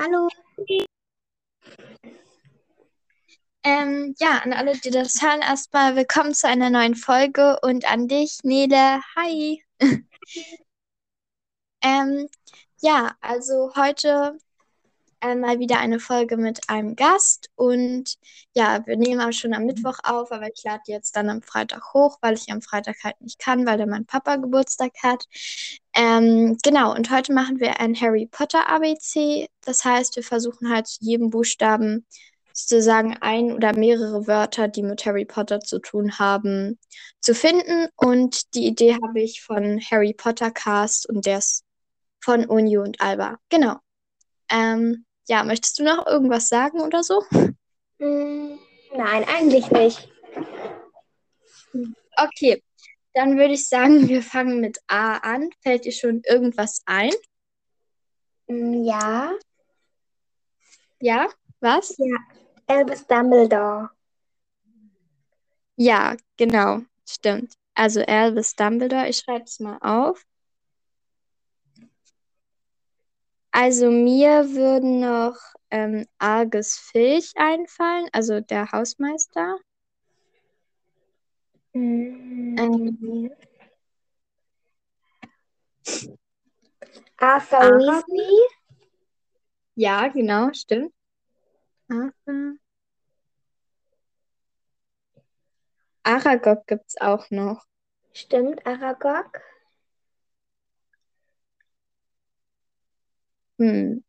Hallo. Ähm, ja, an alle, die das hören, erstmal willkommen zu einer neuen Folge und an dich, Nele. Hi. ähm, ja, also heute äh, mal wieder eine Folge mit einem Gast und ja, wir nehmen auch schon am Mittwoch auf, aber ich lade jetzt dann am Freitag hoch, weil ich am Freitag halt nicht kann, weil da mein Papa Geburtstag hat. Ähm, genau, und heute machen wir ein Harry Potter ABC. Das heißt, wir versuchen halt zu jedem Buchstaben sozusagen ein oder mehrere Wörter, die mit Harry Potter zu tun haben, zu finden. Und die Idee habe ich von Harry Potter Cast und der ist von Uni und Alba. Genau. Ähm, ja, möchtest du noch irgendwas sagen oder so? Mm, nein, eigentlich nicht. Okay, dann würde ich sagen, wir fangen mit A an. Fällt dir schon irgendwas ein? Mm, ja. Ja, was? Ja, Albus Dumbledore. Ja, genau, stimmt. Also Albus Dumbledore, ich schreibe es mal auf. Also mir würden noch ähm, Argus Filch einfallen, also der Hausmeister. Mm, Ähm, Arthur Aragog? Weasley. ja, genau, stimmt. Arthur. Aragog gibt es auch noch. Stimmt, Aragog. Hm.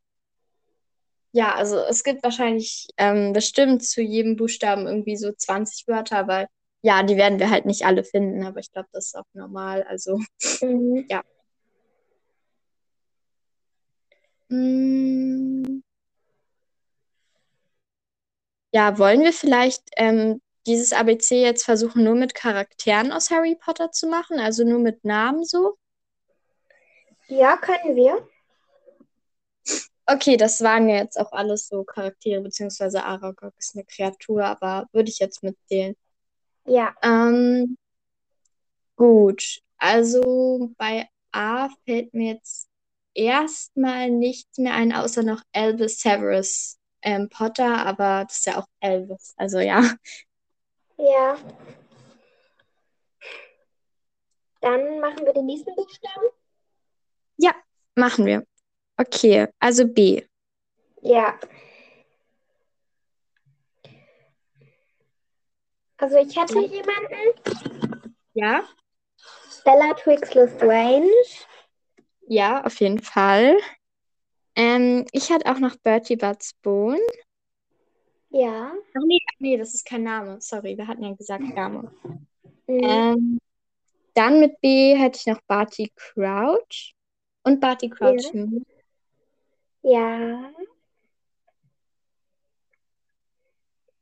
Ja, also es gibt wahrscheinlich ähm, bestimmt zu jedem Buchstaben irgendwie so 20 Wörter, weil ja, die werden wir halt nicht alle finden, aber ich glaube, das ist auch normal. Also, Mm, ja. Hm. Ja, wollen wir vielleicht ähm, dieses ABC jetzt versuchen, nur mit Charakteren aus Harry Potter zu machen, also nur mit Namen so? Ja, können wir. Okay, das waren ja jetzt auch alles so Charaktere, beziehungsweise Aragog ist eine Kreatur, aber würde ich jetzt mitzählen. Ja. Ähm, gut, also bei A fällt mir jetzt erstmal nichts mehr ein, außer noch Albus Severus ähm, Potter, aber das ist ja auch Elvis, also ja. Ja. Dann machen wir den nächsten Buchstaben. Ja, machen wir. Okay, also B. Ja. Also ich hätte jemanden. Ja? Bellatrix Lestrange. Ja, auf jeden Fall. Ähm, ich hatte auch noch Bertie Butts Bone. Ja. Ach nee, nee, das ist kein Name. Sorry, wir hatten ja gesagt Name. Mm, Ähm, dann mit B hätte ich noch Barty Crouch und Barty Crouch. Ja. Ja.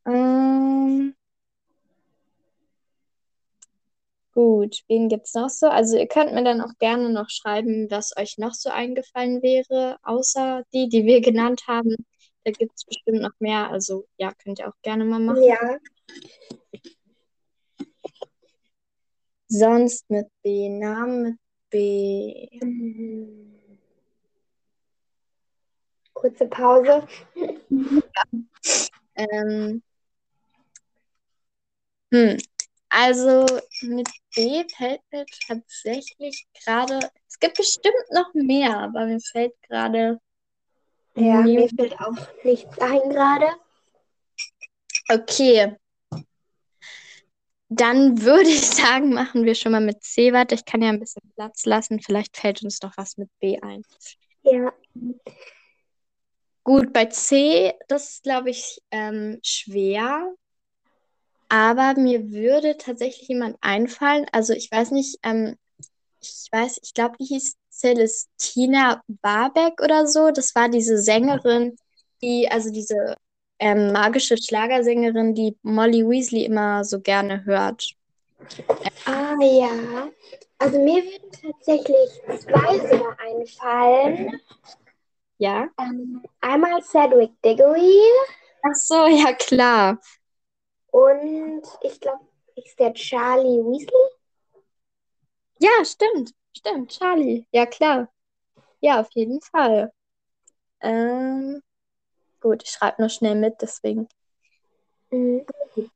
Ähm, gut, wen gibt's noch so? Also ihr könnt mir dann auch gerne noch schreiben, was euch noch so eingefallen wäre, außer die, die wir genannt haben. Da gibt es bestimmt noch mehr. Also ja, könnt ihr auch gerne mal machen. Ja. Sonst mit B, Namen mit B. Mm. Kurze Pause. Ähm, hm. Also mit B fällt mir tatsächlich gerade, es gibt bestimmt noch mehr, aber mir fällt gerade Ja, mir fällt auch nichts ein gerade. Okay. Dann würde ich sagen, machen wir schon mal mit C weiter. Ich kann ja ein bisschen Platz lassen. Vielleicht fällt uns noch was mit B ein. Ja. Gut, bei C, das ist, glaube ich, ähm, schwer. Aber mir würde tatsächlich jemand einfallen. Also ich weiß nicht, ähm, ich weiß, ich glaube, die hieß Celestina Barbeck oder so. Das war diese Sängerin, die, also diese ähm, magische Schlagersängerin, die Molly Weasley immer so gerne hört. Ah ja. Also mir würden tatsächlich zwei sehr einfallen. Ja? Ähm, einmal Cedric Diggory Ach so, ja klar. und ich glaube, ist der Charlie Weasley? Ja, stimmt. Stimmt, Charlie. Ja, klar. Ja, auf jeden Fall. Ähm, gut. Ich schreibe nur schnell mit, deswegen. Mhm. Gut.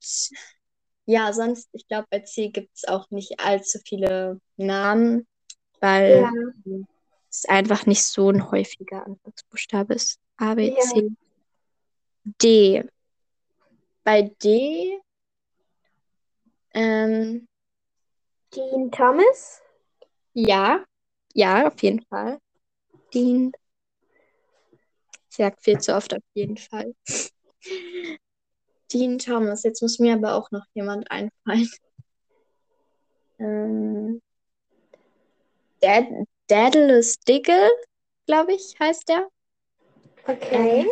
Ja, sonst, ich glaube, bei C gibt es auch nicht allzu viele Namen, weil Ja. Es einfach nicht so ein häufiger Anfangsbuchstabe ist. A, B, Ja. C, D. Bei D, ähm, Dean Thomas. ja, ja, auf jeden Fall. Dean. Ich sag viel zu oft auf jeden Fall. Dean Thomas. Jetzt muss mir aber auch noch jemand einfallen. Ähm, Dad Daedalus Diggle, glaube ich, heißt der. Okay.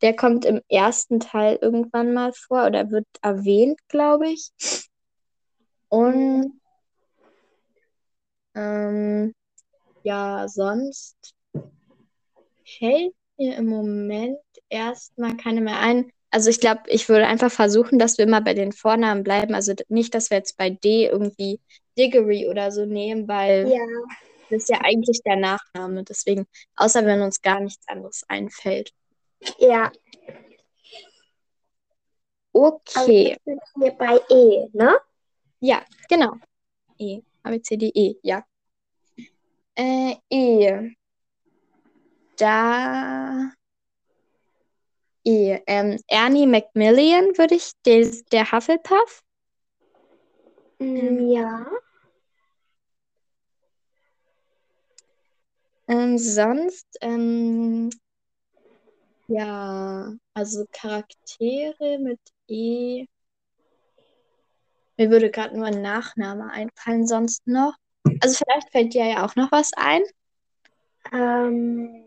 Der kommt im ersten Teil irgendwann mal vor oder wird erwähnt, glaube ich. Und ähm, ja, sonst fällt mir im Moment erstmal keine mehr ein. Also ich glaube, ich würde einfach versuchen, dass wir immer bei den Vornamen bleiben. Also nicht, dass wir jetzt bei D irgendwie Diggory oder so nehmen, weil Ja. das ist ja eigentlich der Nachname. Deswegen, außer wenn uns gar nichts anderes einfällt. Ja. Also Okay. sind wir bei E, ne? Ja, genau. E. A, B, C, D, E. Ja. Äh, E. Da. E. Ähm, Ernie Macmillan würde ich, der, der Hufflepuff. Mm, Ja. Ähm, sonst, ähm, ja, also Charaktere mit E. Mir würde gerade nur ein Nachname einfallen, sonst noch. Also vielleicht fällt dir ja auch noch was ein. Ähm.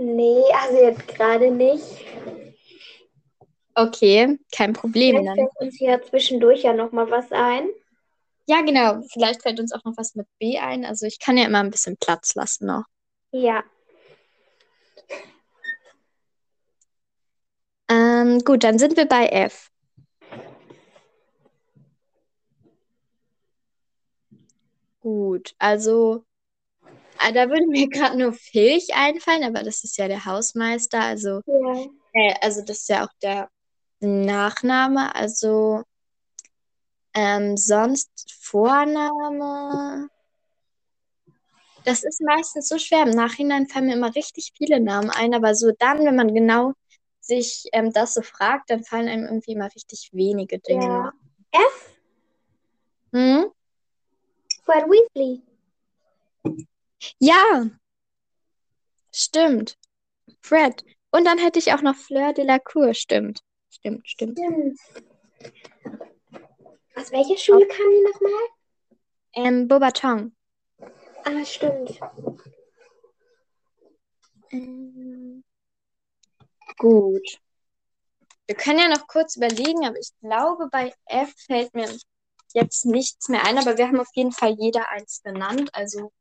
Nee, also jetzt gerade nicht. Okay, kein Problem Vielleicht dann. fällt uns ja zwischendurch ja noch mal was ein. Ja, genau. Vielleicht fällt uns auch noch was mit B ein. Also ich kann ja immer ein bisschen Platz lassen noch. Ja. Ähm, gut, dann sind wir bei F. Gut, also da würde mir gerade nur Filch einfallen, aber das ist ja der Hausmeister. Also, Ja. äh, also das ist ja auch der Nachname. Also ähm, sonst Vorname. Das ist meistens so schwer. Im Nachhinein fallen mir immer richtig viele Namen ein, aber so dann, wenn man genau sich ähm, das so fragt, dann fallen einem irgendwie immer richtig wenige Dinge Ja. F. Hm? Fred Weasley. Ja, stimmt. Fred. Und dann hätte ich auch noch Fleur de la Cour. Stimmt. Stimmt, stimmt. Stimmt. Aus welcher Schule kam die nochmal? Ähm, Beaubaton. Ah, stimmt. Ähm, gut. Wir können ja noch kurz überlegen, aber ich glaube, bei F fällt mir jetzt nichts mehr ein, aber wir haben auf jeden Fall jeder eins genannt. Also,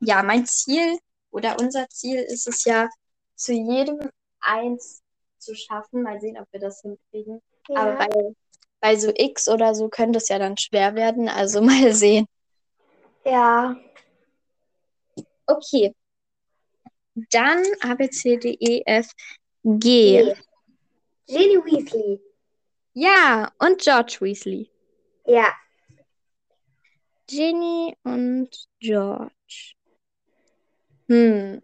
ja, mein Ziel oder unser Ziel ist es ja, zu jedem eins zu schaffen. Mal sehen, ob wir das hinkriegen. Aber Ja. bei, bei so X oder so könnte es ja dann schwer werden. Also mal sehen. Ja. Okay. Dann A, B, C, D, E, F, G. G. Ginny Weasley. Ja, und George Weasley. Ja. Ginny und George. Hm.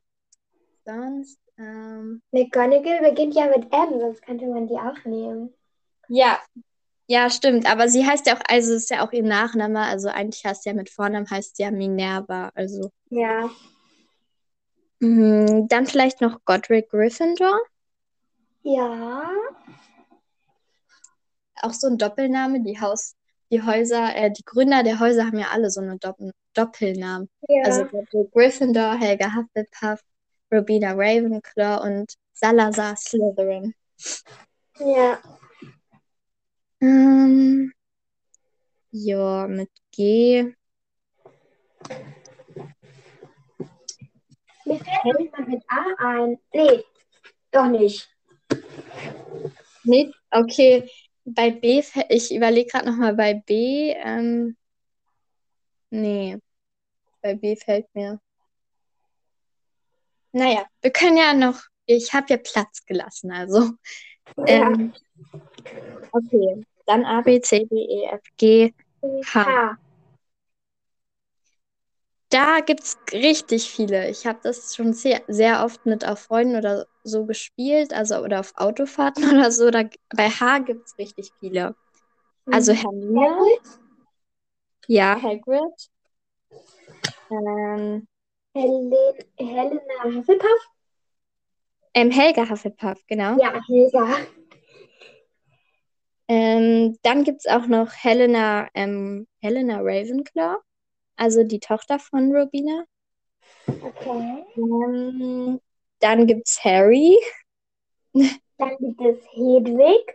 Sonst, ähm, McGonagall beginnt ja mit M, sonst könnte man die auch nehmen. ja. Ja, stimmt. Aber sie heißt ja auch, also ist ja auch ihr Nachname. Also eigentlich heißt sie ja mit Vornamen heißt sie ja Minerva. Also. Ja. Hm, dann vielleicht noch Godric Gryffindor. Ja. Auch so ein Doppelname. Die Haus, die Häuser, äh, die Gründer der Häuser haben ja alle so eine Doppel Doppelnamen. Ja. Also Gryffindor, Helga Hufflepuff, Robina Ravenclaw und Salazar Slytherin. ja. Ähm, ja, mit G. Mir fällt jemand mit A ein. Nee, doch nicht. Nee, okay. Bei B, ich überlege gerade nochmal bei B. Ähm, Nee, bei B fällt mir. Naja, wir können ja noch. Ich habe ja Platz gelassen, also. Ja. Ähm, okay, dann A, B, C, D, E, F, G, H. H. Da gibt es richtig viele. Ich habe das schon sehr, sehr oft mit auch Freunden oder so gespielt, also oder auf Autofahrten oder so. Da, bei H gibt es richtig viele. Also Hermine, Hagrid? ja, Hagrid. Ähm, Helen, Helena Hufflepuff? ähm, Helga Hufflepuff, genau. Ja, Helga. Ähm, dann gibt es auch noch Helena, ähm, Helena Ravenclaw, also die Tochter von Rowena. Okay. Ähm, dann gibt es Harry. Dann gibt es Hedwig.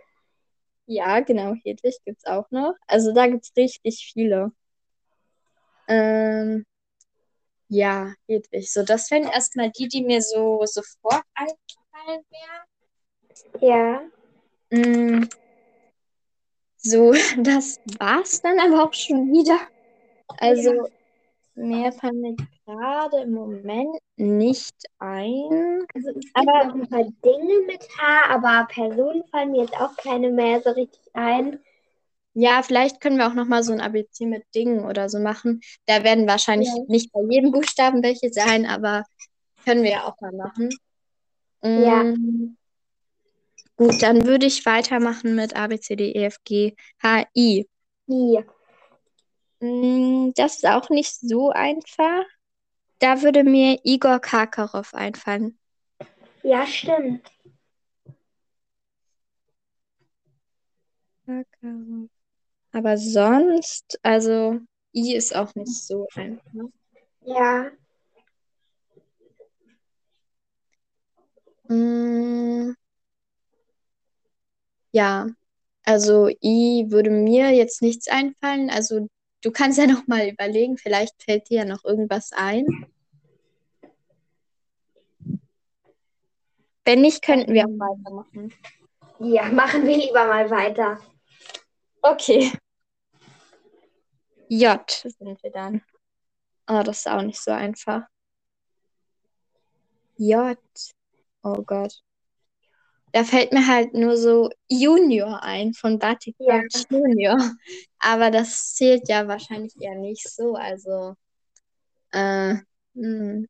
Ja, genau, Hedwig gibt es auch noch. Also da gibt es richtig viele. Ähm, ja, Hedwig. So, das wären erstmal die, die mir so sofort eingefallen wären. Ja. Mm, So, das war's dann aber auch schon wieder. Also, Ja. mehr fallen mir gerade im Moment nicht ein. Also es gibt Aber- noch ein paar Dinge mit H, aber Personen fallen mir jetzt auch keine mehr so richtig ein. Ja, vielleicht können wir auch noch mal so ein ABC mit Dingen oder so machen. Da werden wahrscheinlich Ja. nicht bei jedem Buchstaben welche sein, aber können wir ja auch mal machen. Ja. Mm, Gut, dann würde ich weitermachen mit A, B, C, D, E, F, G, H, I. I. Mm, Das ist auch nicht so einfach. Da würde mir Igor Karkarow einfallen. Ja, stimmt. Karkarow. Aber sonst, also I ist auch nicht so einfach. Ja. Mm, Ja, also I würde mir jetzt nichts einfallen. Also du kannst ja noch mal überlegen, vielleicht fällt dir ja noch irgendwas ein. Wenn nicht, könnten wir auch weitermachen. Ja, machen wir lieber mal weiter. Okay. J sind wir dann. Oh, das ist auch nicht so einfach. J. Oh Gott. Da fällt mir halt nur so Junior ein von Batik Ja. Junior. Aber das zählt ja wahrscheinlich eher nicht so. Also, äh, hm.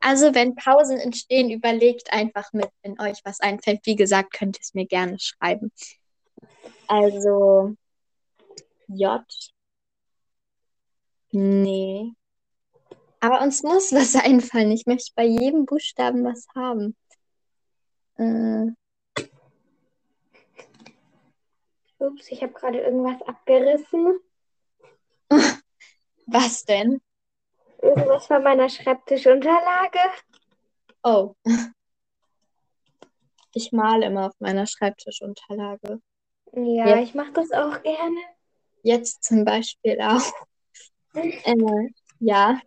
Also, wenn Pausen entstehen, überlegt einfach mit, wenn euch was einfällt. Wie gesagt, könnt ihr es mir gerne schreiben. Also, J. Nee. Aber uns muss was einfallen. Ich möchte bei jedem Buchstaben was haben. Äh, Ups, ich habe gerade irgendwas abgerissen. was denn? Irgendwas von meiner Schreibtischunterlage. Oh. Ich male immer auf meiner Schreibtischunterlage. Ja, Ja. ich mache das auch gerne. Jetzt zum Beispiel auch. Äh, ja.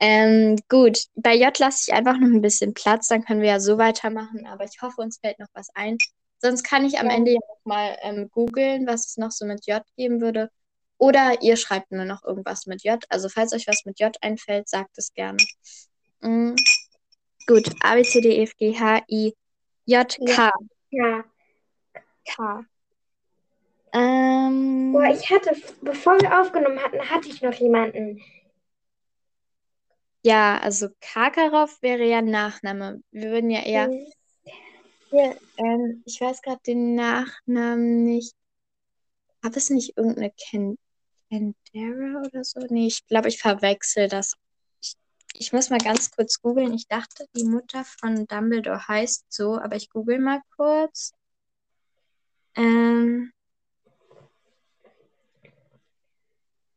Ähm, gut, bei J lasse ich einfach noch ein bisschen Platz, dann können wir ja so weitermachen, aber ich hoffe, uns fällt noch was ein. Sonst kann ich am Ja. Ende ja noch mal ähm, googeln, was es noch so mit J geben würde. Oder ihr schreibt mir noch irgendwas mit J. Also falls euch was mit J einfällt, sagt es gerne. Mm. Gut, A, B, C, D, E, F, G, H, I, J, K. Ja. K. Ähm, Boah, ich hatte, bevor wir aufgenommen hatten, hatte ich noch jemanden. Ja, also Karkarow wäre ja Nachname. Wir würden ja eher. Hm, Hier, ähm, ich weiß gerade den Nachnamen nicht. Gab es nicht irgendeine Ken Kendera oder so? Nee, ich glaube, ich verwechsel das. Ich, ich muss mal ganz kurz googeln. Ich dachte, die Mutter von Dumbledore heißt so, aber ich google mal kurz. Ähm,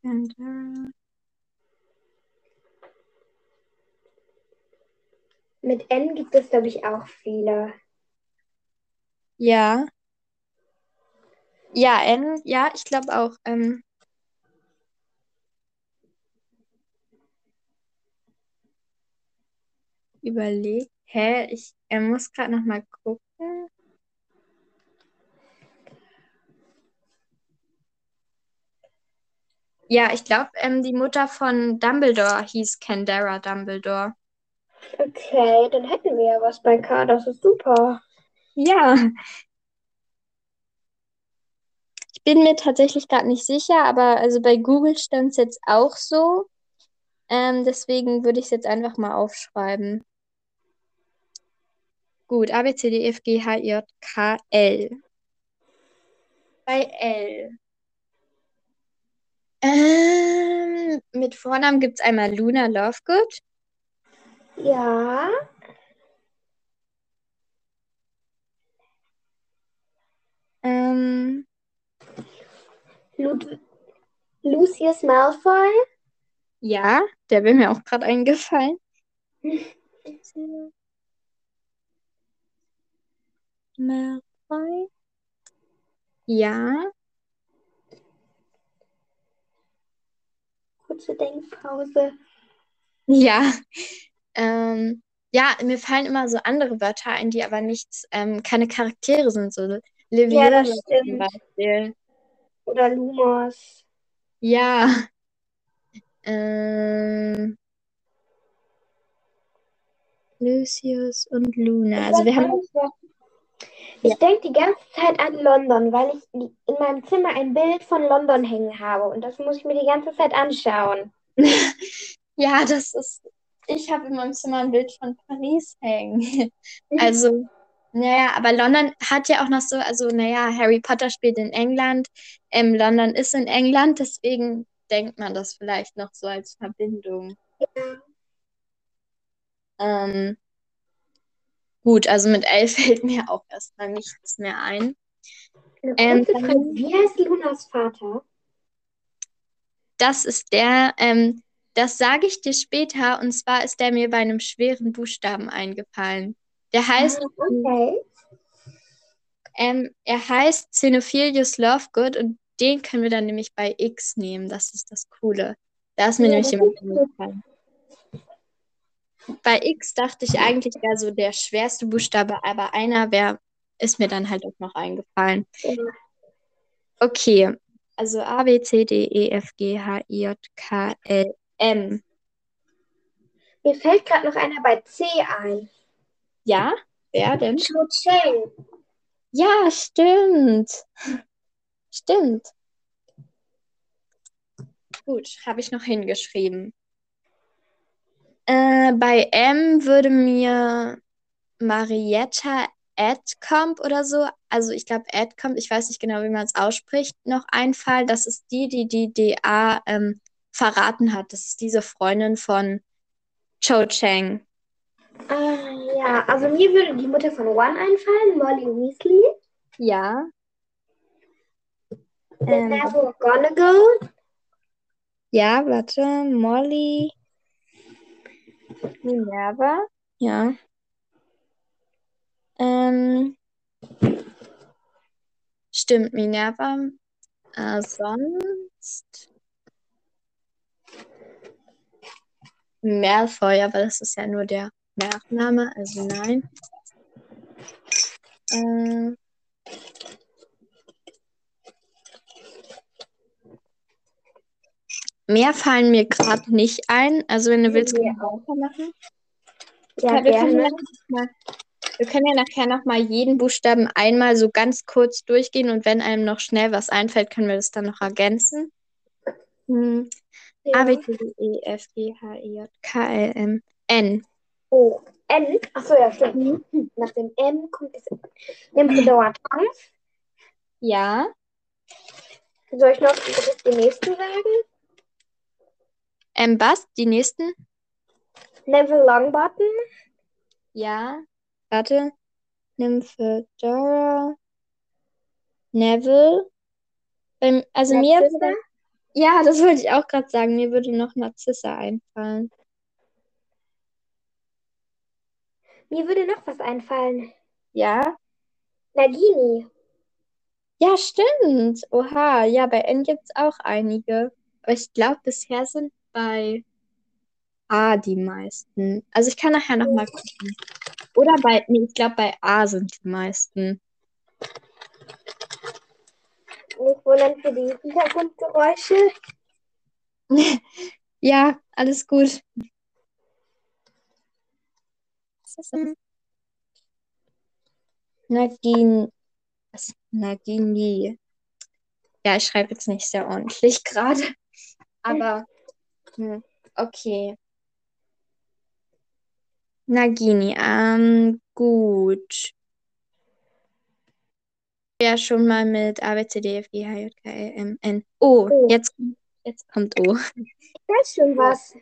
Kendera. Mit N gibt es, glaube ich, auch viele. Ja. Ja, N, ja, ich glaube auch. Ähm, überlegt. Hä? Ich er muss gerade noch mal gucken. Ja, ich glaube, ähm, die Mutter von Dumbledore hieß Candera Dumbledore. Okay, dann hätten wir ja was bei K. Das ist super. Ja. Ich bin mir tatsächlich gerade nicht sicher, aber also bei Google stand es jetzt auch so. Ähm, deswegen würde ich es jetzt einfach mal aufschreiben. Gut, A, B, C, D, E, F, G, H, I, J, K, L. Bei L. Ähm, mit Vornamen gibt es einmal Luna Lovegood. Ja. Ähm, Lud Lucius Malfoy. ja, der wäre mir auch gerade eingefallen. Malfoy. Ja. Kurze Denkpause. Ja. Ähm, ja, mir fallen immer so andere Wörter ein, die aber nichts, ähm, keine Charaktere sind, so Ja, das Leviola zum stimmt. Beispiel. Oder Lumos. Ja. Ähm, Lucius und Luna. Also wir haben Ich denke die ganze Zeit an London, weil ich in meinem Zimmer ein Bild von London hängen habe. Und das muss ich mir die ganze Zeit anschauen. Ja, das ist. Ich habe in meinem Zimmer ein Bild von Paris hängen. Also, naja, aber London hat ja auch noch so, also, naja, Harry Potter spielt in England, ähm, London ist in England, deswegen denkt man das vielleicht noch so als Verbindung. Ähm, gut, also mit L fällt mir auch erstmal nichts mehr ein. Ähm, Frage. Wie heißt Lunas Vater? Das ist der, ähm, das sage ich dir später, und zwar ist der mir bei einem schweren Buchstaben eingefallen. Der heißt, Ah, okay. ähm, er heißt Xenophilius Lovegood und den können wir dann nämlich bei X nehmen. Das ist das Coole. Da ist mir Ja, nämlich jemand eingefallen. Bei X dachte ich eigentlich wäre so der schwerste Buchstabe, aber einer wäre, ist mir dann halt auch noch eingefallen. Okay, also A, B, C, D, E, F, G, H, I, J, K, L, M. Mir fällt gerade noch einer bei C ein. Ja, wer denn? Cho Chang. Ja, stimmt. Stimmt. Gut, habe ich noch hingeschrieben. Äh, bei M würde mir Marietta Edcomb oder so, also ich glaube Edcomb, ich weiß nicht genau, wie man es ausspricht, noch einfallen. Das ist die, die die DA ähm, verraten hat. Das ist diese Freundin von Cho Chang. Ah, ja, also mir würde die Mutter von One einfallen, Molly Weasley. Ja. Ähm, Neville McGonagall. ja, warte, Molly Minerva. Ja. Ähm, stimmt, Minerva. Äh, sonst Malfoy, aber das ist ja nur der Nachname, also nein. Äh, mehr fallen mir gerade nicht ein. Also wenn du willst, können wir weitermachen. Ja, wir, können ja mal, wir können ja nachher nochmal jeden Buchstaben einmal so ganz kurz durchgehen und wenn einem noch schnell was einfällt, können wir das dann noch ergänzen. Hm. Ja. A, B, C, D, E, F, G, H, I, J, K, L, M, N. Oh, N. Achso, ja, stimmt. Nach dem M kommt das Impedor Tanz. Ja. Soll ich noch die nächsten sagen? Ähm, was? Die nächsten? Neville Longbottom. Ja. Warte. Nymphedora. Neville. Beim, also mir Narcissa. würde, ja, das wollte ich auch gerade sagen. Mir würde noch Narzissa einfallen. Mir würde noch was einfallen. Ja. Nagini. Ja, stimmt. Oha, ja, bei N gibt es auch einige. Aber ich glaube, bisher sind bei A die meisten. Also ich kann nachher nochmal gucken. Oder bei, nee, ich glaube, bei A sind die meisten. Nicht wundern für die Hintergrundgeräusche. Ja, alles gut. Nagin. Was? Nagini. Ja, ich schreibe jetzt nicht sehr ordentlich gerade. Aber hm, okay. Nagini, ähm, gut. Ja, schon mal mit A, B, C, D, F, G, H, J, K, L, M, N, O. O. Jetzt, jetzt kommt O. Ich weiß schon was.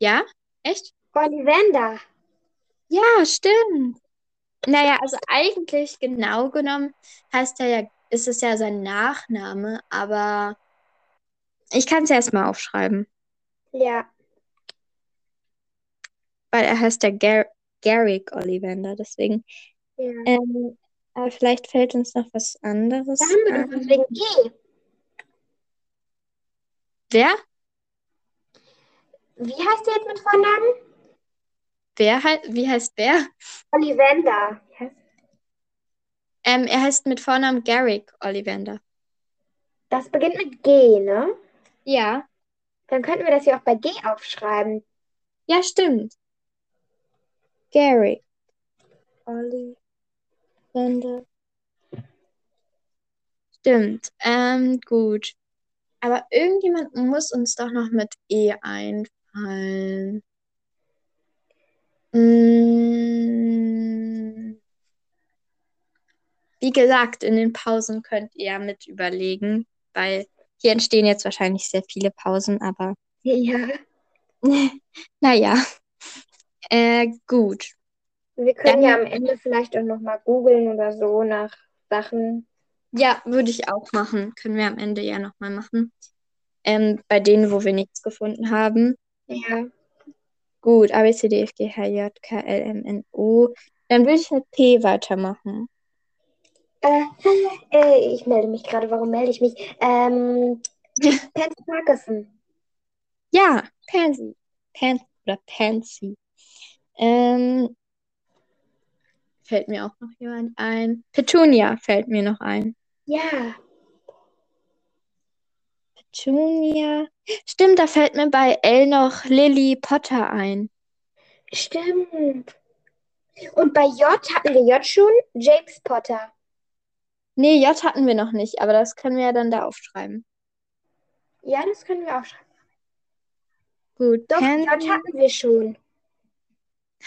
Ja? Echt? Ollivander. Ja, stimmt. Naja, also eigentlich genau genommen heißt er ja, ist es ja sein Nachname, aber ich kann es erstmal aufschreiben, Ja. weil er heißt ja Gar Garrick Ollivander, deswegen. ja. Ähm, aber vielleicht fällt uns noch was anderes Da haben wir doch ein. was wegen G. Wer? Wie heißt der jetzt mit Vornamen? Wer hei wie heißt wer? Ollivander. Heißt- Ähm, er heißt mit Vornamen Garrick Ollivander. Das beginnt mit G, ne? Ja. Dann könnten wir das ja auch bei G aufschreiben. Ja, stimmt. Garrick Ollivander. Stimmt. Ähm, gut. Aber irgendjemand muss uns doch noch mit E einfallen. Mm. Wie gesagt, in den Pausen könnt ihr ja mit überlegen, weil hier entstehen jetzt wahrscheinlich sehr viele Pausen, aber Ja. naja. Äh, gut. Wir können ja am Ende vielleicht auch nochmal googeln oder so nach Sachen. Ja, würde ich auch machen. Können wir am Ende ja nochmal machen. Ähm, bei denen, wo wir nichts gefunden haben. Ja. Gut, A, B, C, D, F, G, H, J, K, L, M, N, O. Dann würde ich mit P weitermachen. Äh, äh, ich melde mich gerade. Warum melde ich mich? Ähm, Pansy Parkinson. Ja, Pansy. Pan oder Pansy. Ähm, fällt mir auch noch jemand ein. Petunia fällt mir noch ein. Ja. Petunia. Stimmt, da fällt mir bei L noch Lily Potter ein. Stimmt. Und bei J hatten wir J schon? James Potter. Nee, J hatten wir noch nicht, aber das können wir ja dann da aufschreiben. Ja, das können wir auch schreiben. Gut, Doch. J hatten wir schon.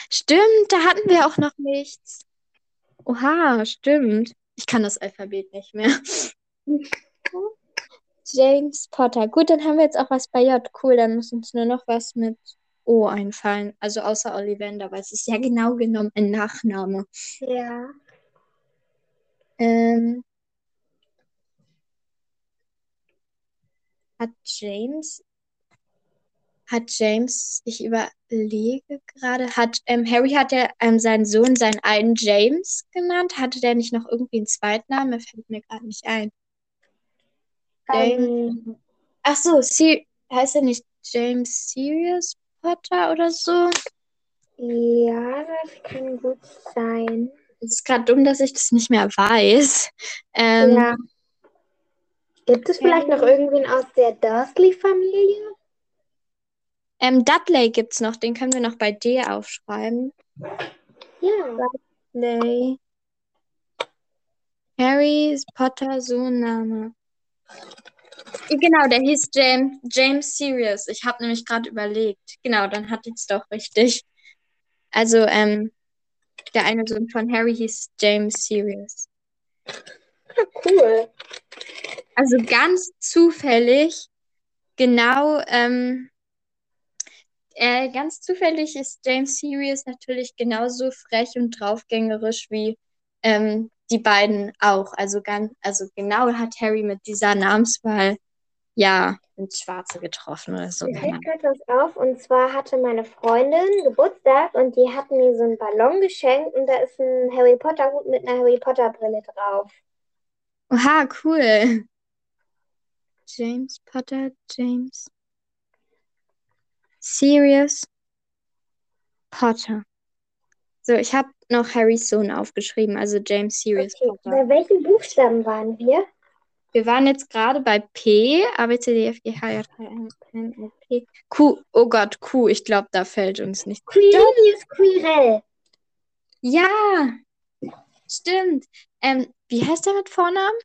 Stimmt, da hatten wir auch noch nichts. Oha, stimmt. Ich kann das Alphabet nicht mehr. James Potter. Gut, dann haben wir jetzt auch was bei J. Cool, dann muss uns nur noch was mit O einfallen. Also außer Ollivander, weil es ist ja genau genommen ein Nachname. Ja. Ähm, hat James, hat James, ich überlege gerade, hat, ähm, Harry hat ja ähm, seinen Sohn seinen einen James genannt. Hatte der nicht noch irgendwie einen Zweitnamen? Der fällt mir gerade nicht ein. Ähm, Ach so, Si- heißt er nicht James Sirius Potter oder so? ja, das kann gut sein. Es ist gerade dumm, dass ich das nicht mehr weiß. Ähm, Ja. Gibt es vielleicht noch irgendwen aus der Dursley-Familie? Ähm, Dudley gibt's noch, den können wir noch bei D aufschreiben. Ja. Dudley. Harry Potter Sohnname. Genau, der hieß James, James Sirius. Ich habe nämlich gerade überlegt. Genau, dann hatte ich es doch richtig. Also, ähm, der eine Sohn von Harry hieß James Sirius. Ah, cool. Also ganz zufällig, genau, ähm, äh, ganz zufällig ist James Sirius natürlich genauso frech und draufgängerisch wie ähm, die beiden auch. Also ganz, also genau hat Harry mit dieser Namenswahl ja ins Schwarze getroffen oder so. Keine fällt was auf und zwar hatte meine Freundin Geburtstag und die hat mir so einen Ballon geschenkt und da ist ein Harry Potter Hut mit einer Harry Potter Brille drauf. Oha, cool. James Potter, James. Sirius Potter. So, ich habe noch Harrys Sohn aufgeschrieben, also James Sirius Okay, Potter. bei welchen Buchstaben waren wir? Wir waren jetzt gerade bei P, A, B, C, D, F, G, H, J, K, L, M, N, O, P, Q. Oh Gott, Q. Ich glaube, da fällt uns nicht. Quirinius Quirell. Ja, stimmt. Ähm, wie heißt der mit Vornamen?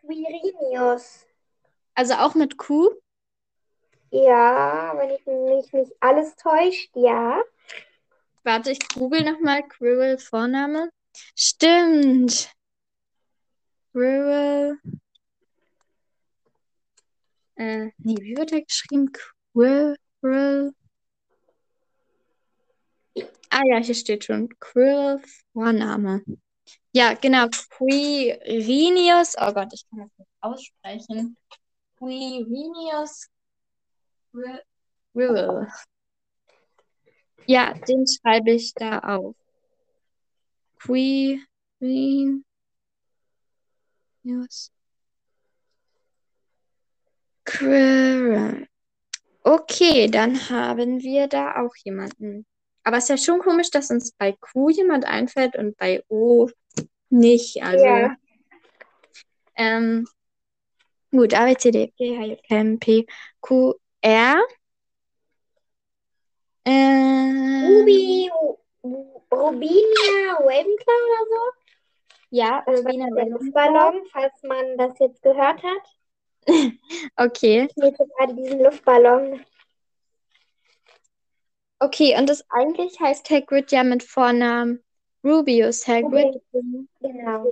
Quirinius. Also auch mit Q? Ja, wenn ich mich nicht alles täuscht, ja. Warte, ich google nochmal Quirrell Vorname. Stimmt. Quirrell. Äh, nee, wie wird er geschrieben? Quirrell. Ah ja, hier steht schon. Quirrell Vorname. Ja, genau. Quirinius. Oh Gott, ich kann das nicht aussprechen. Quirinius Quirrell. Ja, den schreibe ich da auf. Quirinius. Quirrell. Okay, dann haben wir da auch jemanden. Aber es ist ja schon komisch, dass uns bei Q jemand einfällt und bei O nicht. Also, Ja. ähm, gut, A, B, C, D, G, H, I, K, M, P, Q, R. Äh, Ruby, Rubinia Ravenclaw oder so. Ja, Rubina der. Luftballon, falls man das jetzt gehört hat. Okay. Ich nehme gerade diesen Luftballon. Okay, und das eigentlich heißt Hagrid ja mit Vornamen Rubius Hagrid. Genau.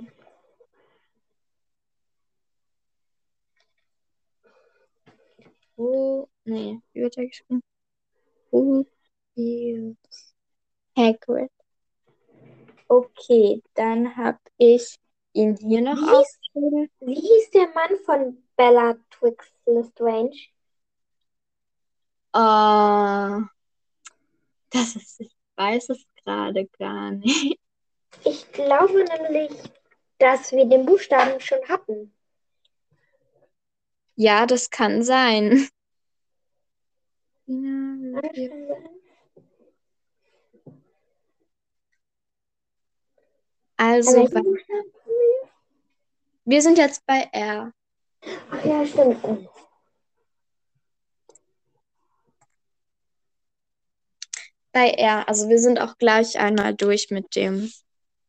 Ru nee, wie wird er geschrieben? Rubius Hagrid. Okay, dann habe ich ihn hier noch Wie hieß- aufgeschrieben. Wie hieß der Mann von Bellatrix Lestrange? Oh, das ist, ich weiß es gerade gar nicht. Ich glaube nämlich, dass wir den Buchstaben schon hatten. Ja, das kann sein. Also, haben wir? wir sind jetzt bei R. Ach ja, stimmt. Bei R. Also wir sind auch gleich einmal durch mit dem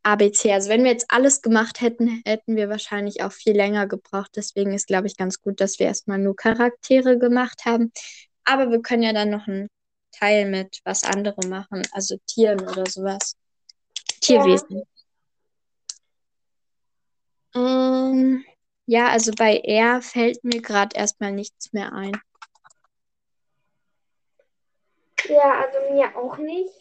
ABC. Also wenn wir jetzt alles gemacht hätten, hätten wir wahrscheinlich auch viel länger gebraucht. Deswegen ist, glaube ich, ganz gut, dass wir erstmal nur Charaktere gemacht haben. Aber wir können ja dann noch einen Teil mit was anderem machen, also Tieren oder sowas. Tierwesen. Ähm, ja, also bei R fällt mir gerade erstmal nichts mehr ein. Ja, also mir auch nicht.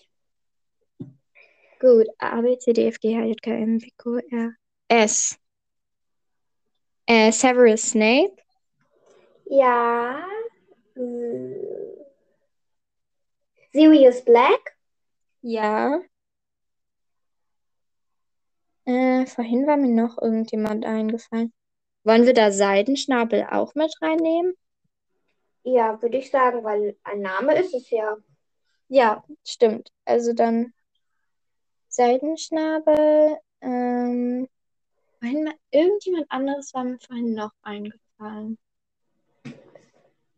Gut, A, B, C, D, F, G, H, J, K, M, P, R, S. Äh, Severus Snape. Ja. Hm. Sirius Black? Ja. Äh, vorhin war mir noch irgendjemand eingefallen. Wollen wir da Seidenschnabel auch mit reinnehmen? Ja, würde ich sagen, weil ein Name ist es ja. Ja, stimmt. Also dann Seidenschnabel. Ähm, vorhin mal, irgendjemand anderes war mir vorhin noch eingefallen.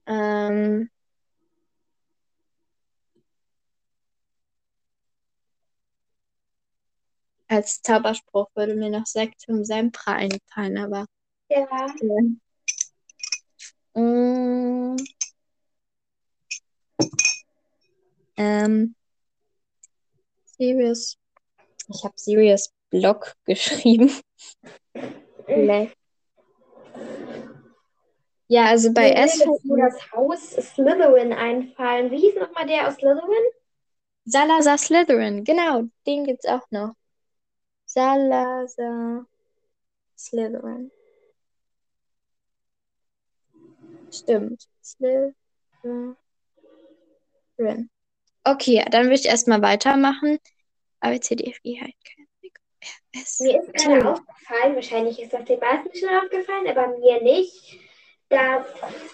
Ähm, als Zauberspruch würde mir noch Sektum Sempra einfallen, aber Ja. Mm. Ähm, Sirius. Ich habe Sirius Block geschrieben. Black. Ja, also bei Mir S nur das Haus Slytherin einfallen. Wie hieß nochmal der aus Slytherin? Salazar Slytherin, genau, den gibt's auch noch. Salazar Slytherin. Stimmt. Slytherin. Okay, dann würde ich erstmal weitermachen. A, B, C, D, F, G, H, I, K, L, M, N, O, P, S. Mir ist gerade aufgefallen, wahrscheinlich ist das den meisten schon aufgefallen, aber mir nicht, dass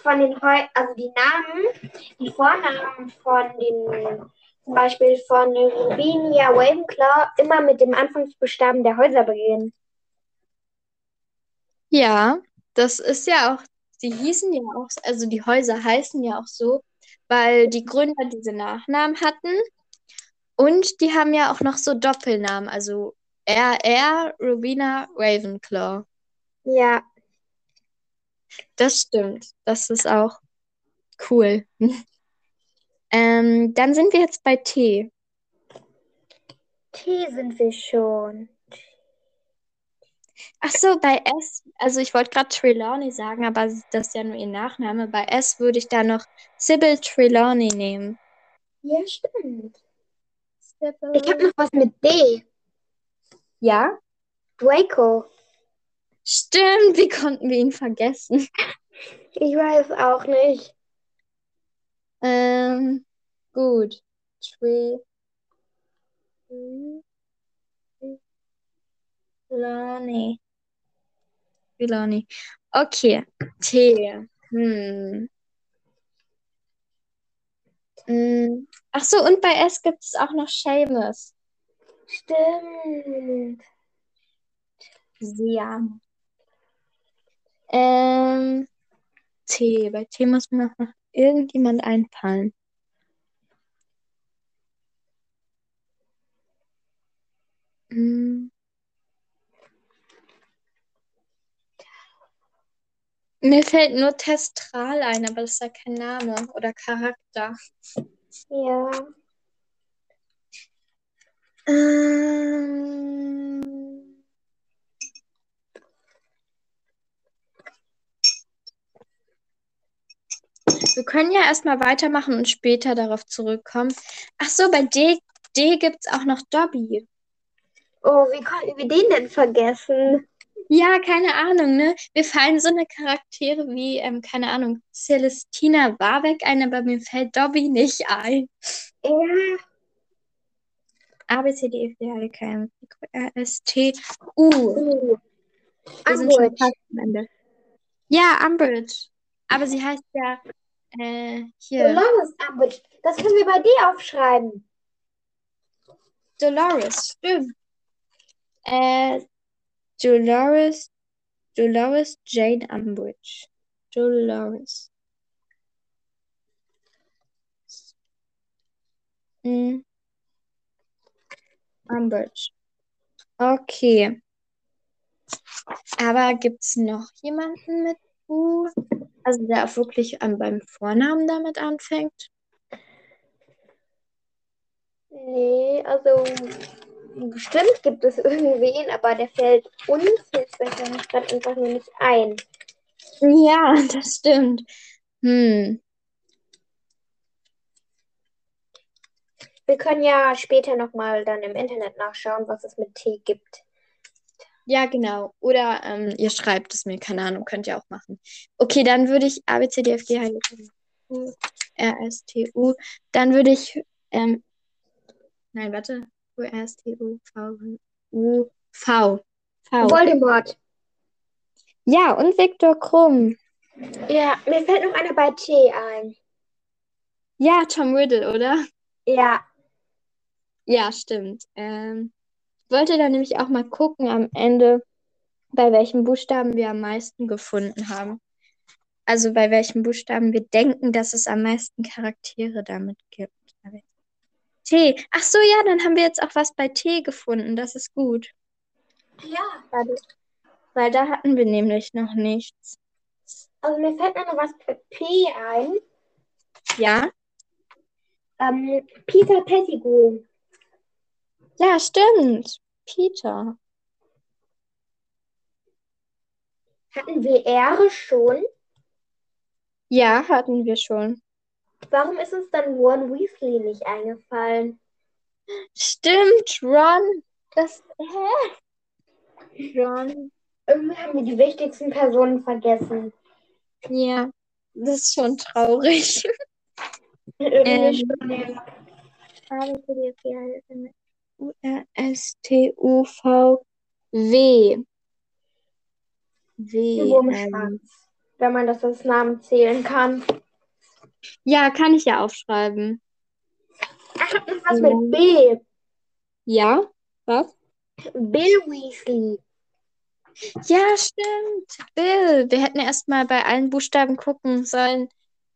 von den Heu also die Namen, die Vornamen von den, zum Beispiel von Rubinia Ravenclaw, immer mit dem Anfangsbuchstaben der Häuser beginnen. Ja, das ist ja auch, die hießen ja auch, also die Häuser heißen ja auch so, weil die Gründer diese Nachnamen hatten. Und die haben ja auch noch so Doppelnamen, also RR Rowena Ravenclaw. Ja, Das stimmt. Das ist auch cool. Ähm, dann sind wir jetzt bei T. T sind wir schon. Ach so, bei S, also ich wollte gerade Trelawney sagen, aber das ist ja nur ihr Nachname. Bei S würde ich da noch Sybil Trelawney nehmen. Ja, stimmt. Sybil. Ich habe noch was mit D. Ja, Draco. Stimmt. Wie konnten wir ihn vergessen? Ich weiß auch nicht. Ähm, gut. Trelawney. Trelawney. Okay. T. Hm. Hm. Ach so, und bei S gibt es auch noch Seamus. Stimmt. Sehr. Ähm, T. Bei T muss mir noch irgendjemand einfallen. Hm. Mir fällt nur Testral ein, aber das ist ja kein Name oder Charakter. Ja. Ähm, wir können ja erstmal weitermachen und später darauf zurückkommen. Ach so, bei D, D gibt es auch noch Dobby. Oh, wie konnten wir den denn vergessen? Ja, keine Ahnung, ne? Mir fallen so eine Charaktere wie, ähm, keine Ahnung, Celestina Warbeck ein, aber mir fällt Dobby nicht ein. Ja. A, B, C, D, E, F, G, H, I, K, M, P, Q, R, S, T, U. Uh. Wir sind schon Umbridge. fast am Ende. Ja, Umbridge. Aber sie heißt ja, äh, hier, Dolores Umbridge. Das können wir bei dir aufschreiben. Dolores, stimmt. Äh, Dolores, Dolores Jane Umbridge. Dolores. Mm. Umbridge. Okay. Aber gibt es noch jemanden mit U? Also der auch wirklich an, beim Vornamen damit anfängt? Nee, also bestimmt gibt es irgendwen, aber der fällt uns jetzt wahrscheinlich gerade einfach nur nicht ein. Ja, das stimmt. Hm. Wir können ja später nochmal dann im Internet nachschauen, was es mit T gibt. Ja, genau. Oder ähm, ihr schreibt es mir, keine Ahnung, könnt ihr auch machen. Okay, dann würde ich A, B, C, D, F, G, H, I, J, P, R, S, T, U. Dann würde ich, ähm, nein, warte. U, R, S, T, U, V, U, V. V. Voldemort. Ja, und Viktor Krumm. Ja, mir fällt noch einer bei T ein. Ja, Tom Riddle, oder? Ja, Ja, stimmt. Ähm, wollte da nämlich auch mal gucken am Ende, bei welchen Buchstaben wir am meisten gefunden haben. Also bei welchen Buchstaben wir denken, dass es am meisten Charaktere damit gibt. T. Ach so, ja, dann haben wir jetzt auch was bei T gefunden. Das ist gut. ja. Weil, weil da hatten wir nämlich noch nichts. Also mir fällt noch was bei P ein. Ja? Ähm, Peter Pettigrew. Ja, stimmt. Peter. Hatten wir Ehre schon? Ja, hatten wir schon. Warum ist uns dann Ron Weasley nicht eingefallen? Stimmt, Ron. Das, hä? Ron. Irgendwie haben wir die wichtigsten Personen vergessen. Ja, das ist schon traurig. Irgendwie Ähm. schon, P, R, S, T, U, V, W. W. Ähm. Wenn man das als Namen zählen kann. ja, kann ich ja aufschreiben. Ach, noch was mit B. Ja? Was? Bill Weasley. Ja, stimmt. Bill. Wir hätten erst mal bei allen Buchstaben gucken sollen.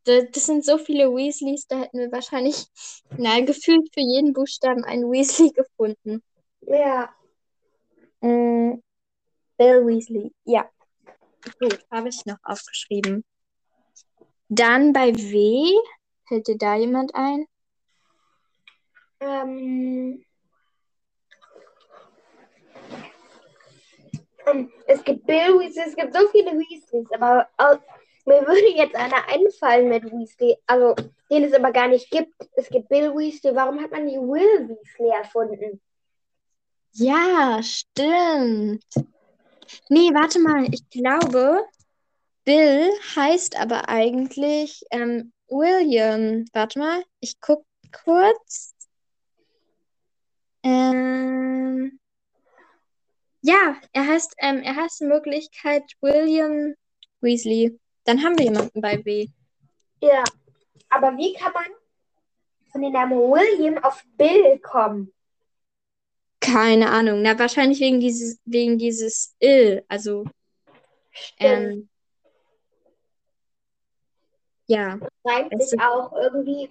Das sind so viele Weasleys, da hätten wir wahrscheinlich, na, gefühlt für jeden Buchstaben einen Weasley gefunden. Ja. Mm, Bill Weasley. Ja. Gut, habe ich noch aufgeschrieben. Dann bei W. Fällt dir da jemand ein? Ähm, ähm, es gibt Bill Weasley, es gibt so viele Weasleys, aber mir würde jetzt einer einfallen mit Weasley, also den es aber gar nicht gibt. Es gibt Bill Weasley, warum hat man die Will Weasley erfunden? Ja, stimmt. Nee, warte mal. Ich glaube, Bill heißt aber eigentlich ähm, William. Warte mal, ich guck kurz. Ähm, ja, er heißt, ähm, er heißt in Wirklichkeit William Weasley. Dann haben wir jemanden bei W. Ja, aber wie kann man von dem Namen William auf Bill kommen? Keine Ahnung. Na, wahrscheinlich wegen dieses, wegen dieses Ill. Also, ähm, ja. Reimt sich auch irgendwie.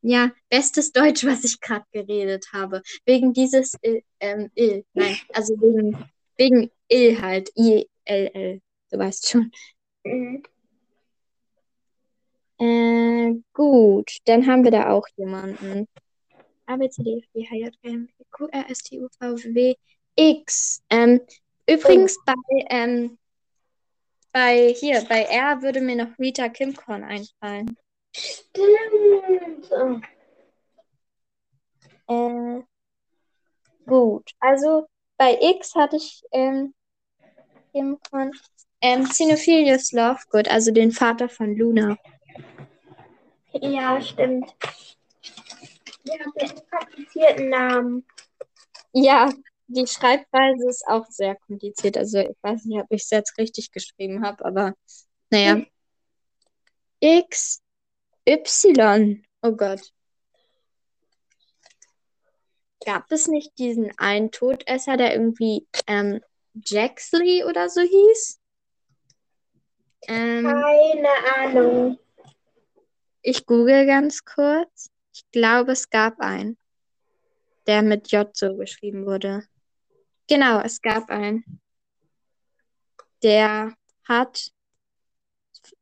Ja, bestes Deutsch, was ich gerade geredet habe. Wegen dieses Ill, ähm, Ill. Nein, also wegen, wegen Ill halt. I-L-L. Du weißt schon. Mhm. Äh, gut, dann haben wir da auch jemanden. A, B, C, D, F, G, H, J, K, M, Q, R, S, T, U, V, W, X. Ähm, übrigens bei, ähm, bei hier, bei R würde mir noch Rita Kimcorn einfallen. Stimmt. Oh. Äh, gut, also bei X hatte ich ähm, Kimcorn, ähm, Xenophilius Lovegood, also den Vater von Luna. Ja, stimmt. Der hat einen komplizierten Namen. Ja, die Schreibweise ist auch sehr kompliziert. Also ich weiß nicht, ob ich es jetzt richtig geschrieben habe, aber naja. X, Y. Oh Gott. Gab es nicht diesen einen Todesser, der irgendwie ähm, Jaxley oder so hieß? Ähm, Keine Ahnung. ich google ganz kurz. Ich glaube, es gab einen, der mit J so geschrieben wurde. Genau, es gab einen. Der hat,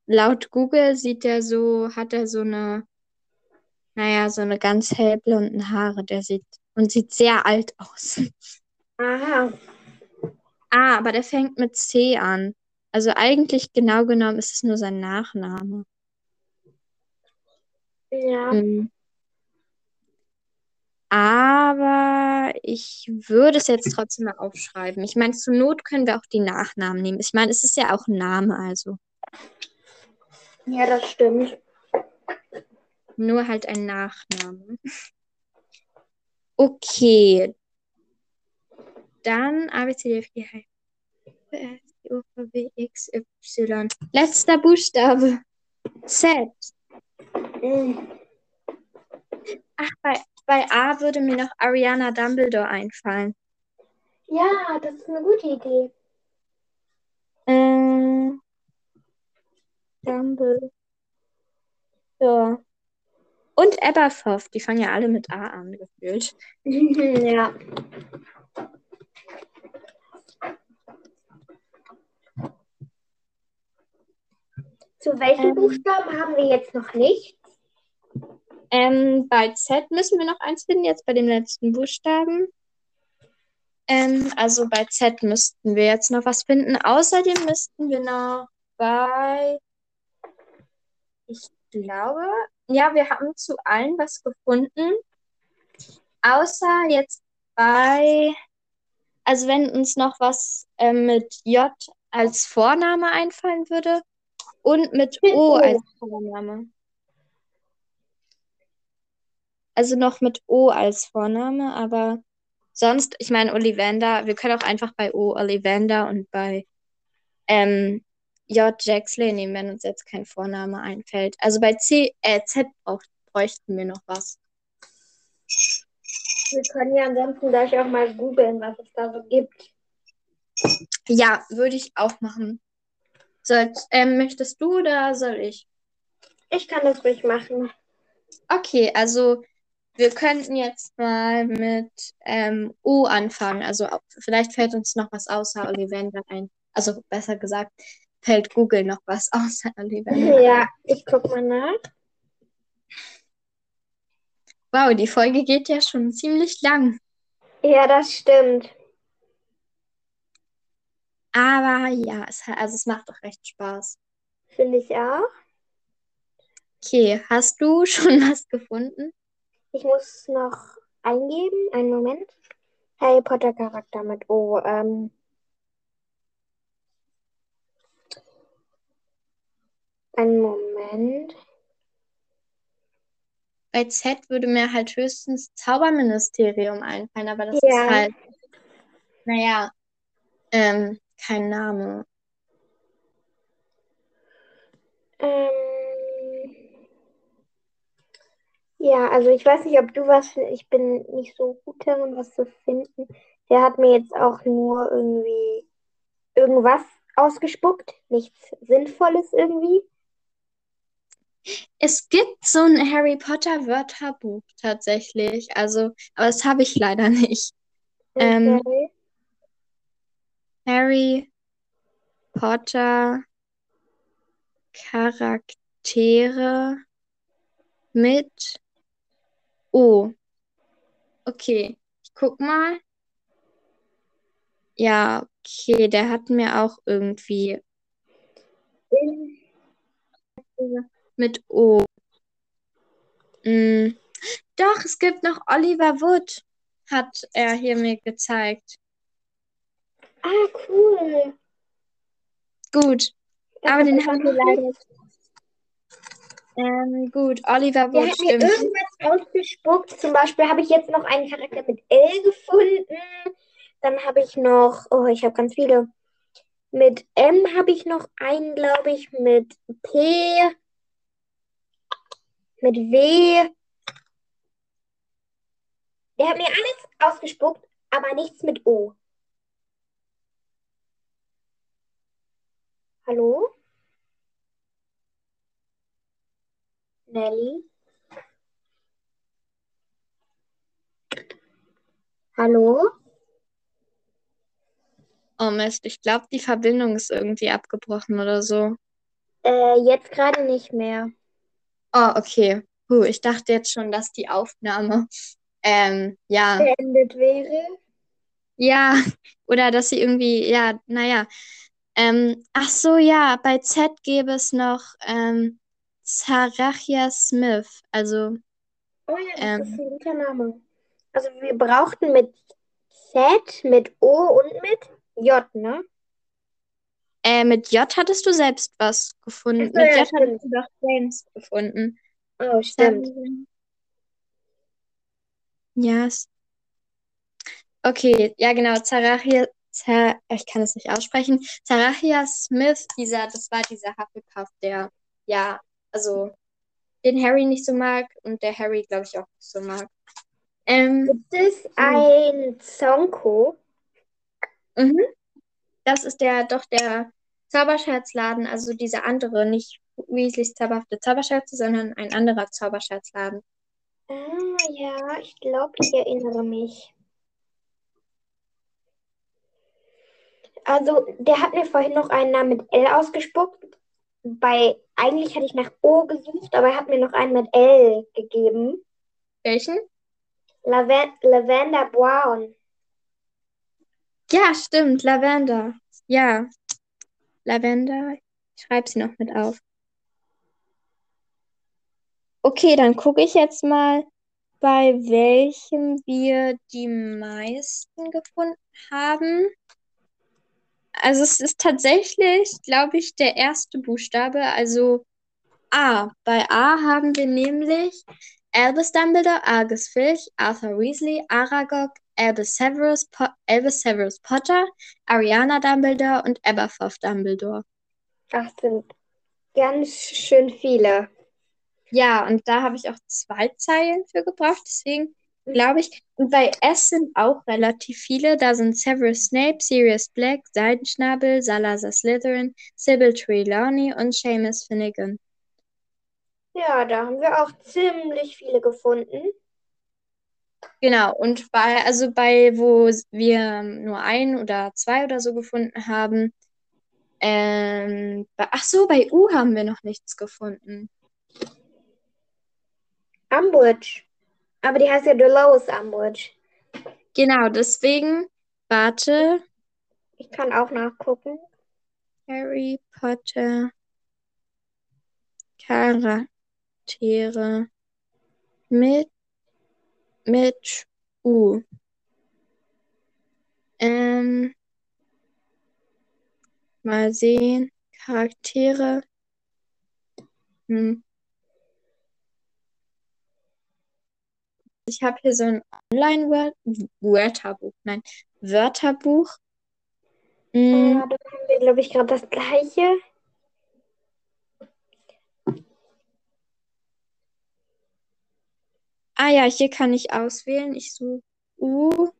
laut Google sieht er so, hat er so eine, naja, so eine ganz hellblonden Haare. Der sieht und sieht sehr alt aus. Aha. Ah, aber der fängt mit C an. Also eigentlich genau genommen ist es nur sein Nachname. Ja. Mhm. Aber ich würde es jetzt trotzdem mal aufschreiben. Ich meine, zur Not können wir auch die Nachnamen nehmen. Ich meine, es ist ja auch ein Name, also Ja, das stimmt. nur halt ein Nachname. Okay. Dann A, W, X, Y. Letzter Buchstabe. Z. Mhm. Ach, bei, bei A würde mir noch Ariana Dumbledore einfallen. Ja, das ist eine gute Idee. Äh, Dumbledore. Und Aberforth, die fangen ja alle mit A an, gefühlt. ja. Zu welchen Ähm. Buchstaben haben wir jetzt noch nicht? Ähm, bei Z müssen wir noch eins finden, jetzt bei dem letzten Buchstaben. Ähm, also bei Z müssten wir jetzt noch was finden. Außerdem müssten wir noch bei, ich glaube, ja, wir haben zu allen was gefunden. Außer jetzt bei, also wenn uns noch was ähm, mit J als Vorname einfallen würde und mit O als Vorname. Also noch mit O als Vorname, aber sonst, ich meine, Ollivander, wir können auch einfach bei O Ollivander und bei ähm, J Jaxley nehmen, wenn uns jetzt kein Vorname einfällt. Also bei C, äh, Z brauch, bräuchten wir noch was. Wir können ja ansonsten gleich auch mal googeln, was es da so gibt. Ja, würde ich auch machen. Soll, ähm, möchtest du oder soll ich? Ich kann das ruhig machen. Okay, also wir könnten jetzt mal mit ähm, O anfangen. Also vielleicht fällt uns noch was außer Ollivander ein. Also besser gesagt, fällt Google noch was außer Ollivander Ja, ich guck mal nach. Wow, die Folge geht ja schon ziemlich lang. Ja, das stimmt. Aber ja, es, also es macht doch recht Spaß. Finde ich auch. Okay, hast du schon was gefunden? Ich muss noch eingeben. Einen Moment. Harry Potter Charakter mit O. Ähm, einen Moment. Bei Z würde mir halt höchstens Zauberministerium einfallen, aber das Ja. ist halt, naja, ähm, kein Name. Ähm, ja, also ich weiß nicht, ob du was, ich bin nicht so gut darin, was zu finden. Der hat mir jetzt auch nur irgendwie irgendwas ausgespuckt, nichts Sinnvolles irgendwie. Es gibt so ein Harry Potter Wörterbuch tatsächlich, also, aber das habe ich leider nicht. Ähm, Okay. Harry Potter Charaktere mit O. Okay, ich guck mal. Ja, okay, der hat mir auch irgendwie mit O. Mm. Doch, es gibt noch Oliver Wood, hat er hier mir gezeigt. Ah, cool. Gut, aber Das den ist haben wir leider. Ähm, gut, Oliver Der Wood, hat mir stimmt. irgendwas ausgespuckt. Zum Beispiel habe ich jetzt noch einen Charakter mit L gefunden. Dann habe ich noch, oh, ich habe ganz viele. Mit M habe ich noch einen, glaube ich, mit P, mit W. Der hat mir alles ausgespuckt, aber nichts mit O. Hallo? Nelly? Hallo? Oh Mist, ich glaube, die Verbindung ist irgendwie abgebrochen oder so. Äh, jetzt gerade nicht mehr. Oh, okay. Puh, ich dachte jetzt schon, dass die Aufnahme, ähm, ja, Beendet wäre. ja, oder dass sie irgendwie, ja, naja. Ähm, ach so, ja, bei Z gäbe es noch ähm, Zarachia Smith. Also, Oh ja, das ist ähm, ein guter Name. Also wir brauchten mit Z, mit O und mit J, ne? äh, mit J hattest du selbst was gefunden. So, Mit ja, J hattest du doch James gefunden. Oh, stimmt. Ja, es- okay, ja genau, Zarachia, Ich kann es nicht aussprechen. Zarachia Smith, dieser, das war dieser Hufflepuff, der, ja, also den Harry nicht so mag und der Harry, glaube ich, auch nicht so mag. Ähm, Gibt es ein Zonko? mhm. Das ist der, doch der Zauberscherzladen, also dieser andere, nicht Weasleys zauberhafte Zauberscherze, sondern ein anderer Zauberscherzladen. Ah, ja, ich glaube, ich erinnere mich. Also, der hat mir vorhin noch einen Namen mit L ausgespuckt. Bei, eigentlich hatte ich nach O gesucht, aber er hat mir noch einen mit L gegeben. Welchen? Laven Lavender Brown. Ja, stimmt, Lavender. Ja, Lavender. Ich schreibe sie noch mit auf. Okay, dann gucke ich jetzt mal, bei welchem wir die meisten gefunden haben. Also es ist tatsächlich, glaube ich, der erste Buchstabe, also A. Bei A haben wir nämlich Albus Dumbledore, Argus Filch, Arthur Weasley, Aragog, Albus Severus, po Albus Severus Potter, Ariana Dumbledore und Aberforth Dumbledore. Ach, sind ganz schön viele. Ja, und da habe ich auch zwei Zeilen für gebraucht, deswegen glaube ich. Und bei S sind auch relativ viele. Da sind Severus Snape, Sirius Black, Seidenschnabel, Salazar Slytherin, Sybil Trelawney und Seamus Finnegan. Ja, da haben wir auch ziemlich viele gefunden. Genau, und bei, also bei, wo wir nur ein oder zwei oder so gefunden haben, ähm, bei, ach so, bei U haben wir noch nichts gefunden. Umbridge. Aber die heißt ja Dolores Umbridge. Genau, deswegen, warte. Ich kann auch nachgucken. Harry Potter Charaktere mit, mit U. Ähm, mal sehen. Charaktere. Hm. Ich habe hier so ein Online-Wörterbuch. Nein, Wörterbuch. Hm. Ja, da haben wir, glaube ich, gerade das gleiche. Ah ja, hier kann ich auswählen. Ich suche U.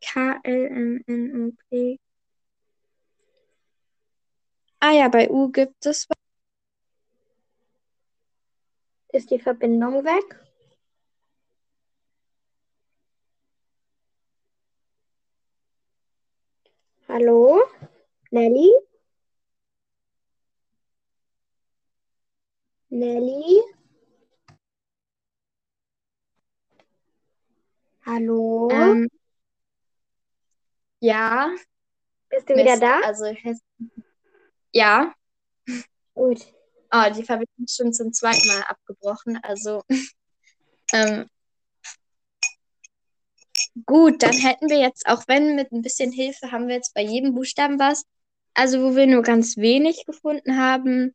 K-L-M-N-O-P. Ah ja, bei U gibt es was. Ist die Verbindung weg? Hallo? Nelly? Nelly? Hallo? Ähm, ja. Bist du wieder Mist, da? Also, ja. Gut. Oh, die Verbindung ist schon zum zweiten Mal abgebrochen. Also, ähm, gut, dann hätten wir jetzt, auch wenn mit ein bisschen Hilfe, haben wir jetzt bei jedem Buchstaben was. Also, wo wir nur ganz wenig gefunden haben,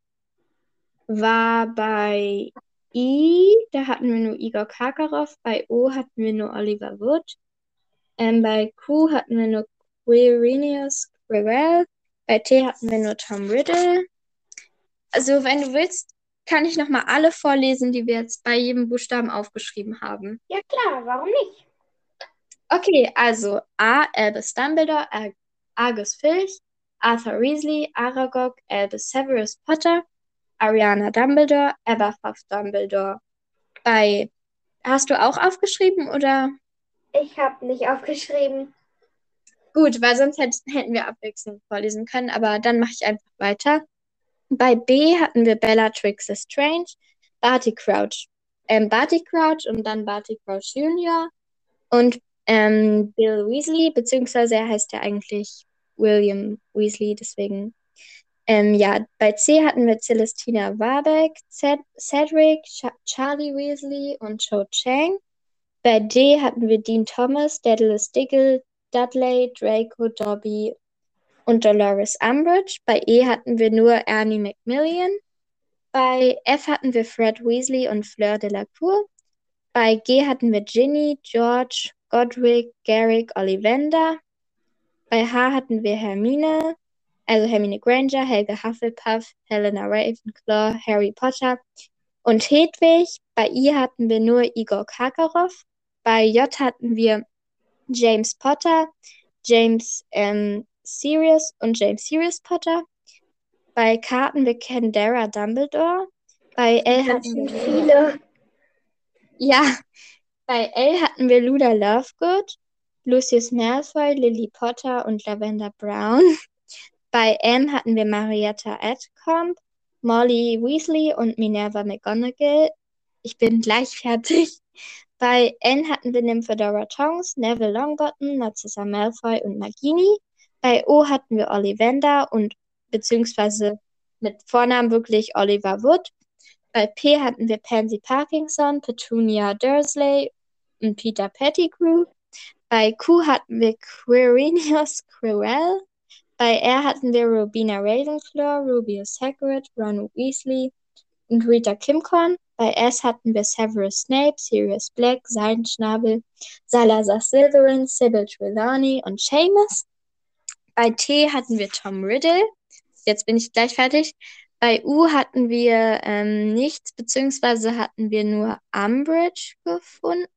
war bei I, da hatten wir nur Igor Karkaroff, bei O hatten wir nur Oliver Wood, ähm, bei Q hatten wir nur Quirinius Quirrell, bei T hatten wir nur Tom Riddle. Also, wenn du willst, kann ich nochmal alle vorlesen, die wir jetzt bei jedem Buchstaben aufgeschrieben haben. Ja, klar, warum nicht? Okay, also A, Albus Dumbledore, Argus Filch, Arthur Weasley, Aragog, Albus Severus Potter, Ariana Dumbledore, Aberforth Dumbledore. Bei hast du auch aufgeschrieben oder? Ich habe nicht aufgeschrieben. Gut, weil sonst hätten wir abwechselnd vorlesen können, aber dann mache ich einfach weiter. Bei B hatten wir Bellatrix Lestrange, Barty Crouch, ähm, Barty Crouch und dann Barty Crouch Jr. und ähm, Bill Weasley, beziehungsweise er heißt ja eigentlich William Weasley, deswegen ähm, ja, bei C hatten wir Celestina Warbeck, Cedric, Ch Charlie Weasley und Cho Chang. Bei D hatten wir Dean Thomas, Daedalus Diggle, Dudley, Draco, Dobby und Dolores Umbridge. Bei E hatten wir nur Ernie Macmillan. Bei F hatten wir Fred Weasley und Fleur de la Cour. Bei G hatten wir Ginny, George, Godric, Garrick, Ollivander. Bei H hatten wir Hermine, also Hermine Granger, Helga Hufflepuff, Helena Ravenclaw, Harry Potter und Hedwig. Bei I hatten wir nur Igor Karkaroff. Bei J hatten wir James Potter, James ähm, Sirius und James Sirius Potter. Bei K hatten wir Kendara Dumbledore. Bei L hatten wir viele. Ja, bei L hatten wir Luda Lovegood, Lucius Malfoy, Lily Potter und Lavender Brown. Bei M hatten wir Marietta Edcombe, Molly Weasley und Minerva McGonagall. Ich bin gleich fertig. Bei N hatten wir Nymphadora Tongs, Neville Longbottom, Narcissa Malfoy und Nagini. Bei O hatten wir Ollivander und beziehungsweise mit Vornamen wirklich Oliver Wood. Bei P hatten wir Pansy Parkinson, Petunia Dursley und Peter Pettigrew. Bei Q hatten wir Quirinius Quirrell, bei R hatten wir Rubina Ravenclaw, Rubius Hagrid, Ron Weasley und Rita Kimcorn. Bei S hatten wir Severus Snape, Sirius Black, Seidenschnabel, Salazar Slytherin, Sybil Trelawney und Seamus. Bei T hatten wir Tom Riddle. Jetzt bin ich gleich fertig. Bei U hatten wir ähm, nichts, beziehungsweise hatten wir nur Umbridge gefunden.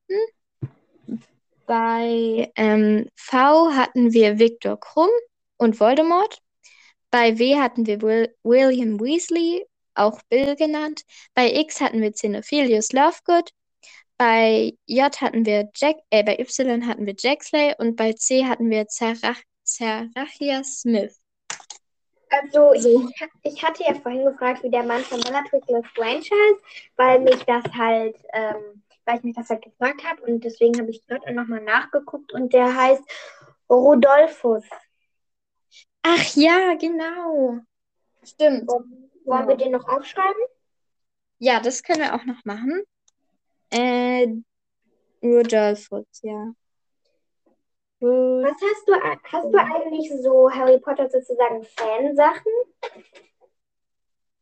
Bei ähm, V hatten wir Viktor Krumm und Voldemort. Bei W hatten wir Will William Weasley, auch Bill genannt. Bei X hatten wir Xenophilius Lovegood. Bei J hatten wir Jack, äh, bei Y hatten wir Jaxley und bei C hatten wir Zerach Zerachia Smith. Also ich, ich hatte ja vorhin gefragt, wie der Mann von Bellatrix Lestrange heißt, weil mich das halt, ähm, weil ich mich das halt gefragt habe und deswegen habe ich dort nochmal nachgeguckt und der heißt Rodolphus. Ach ja, genau. Stimmt. Wollen, wollen wir den noch aufschreiben? Ja, das können wir auch noch machen. Äh, Rodolphus, ja. Was hast du, hast du eigentlich so Harry Potter sozusagen Fansachen?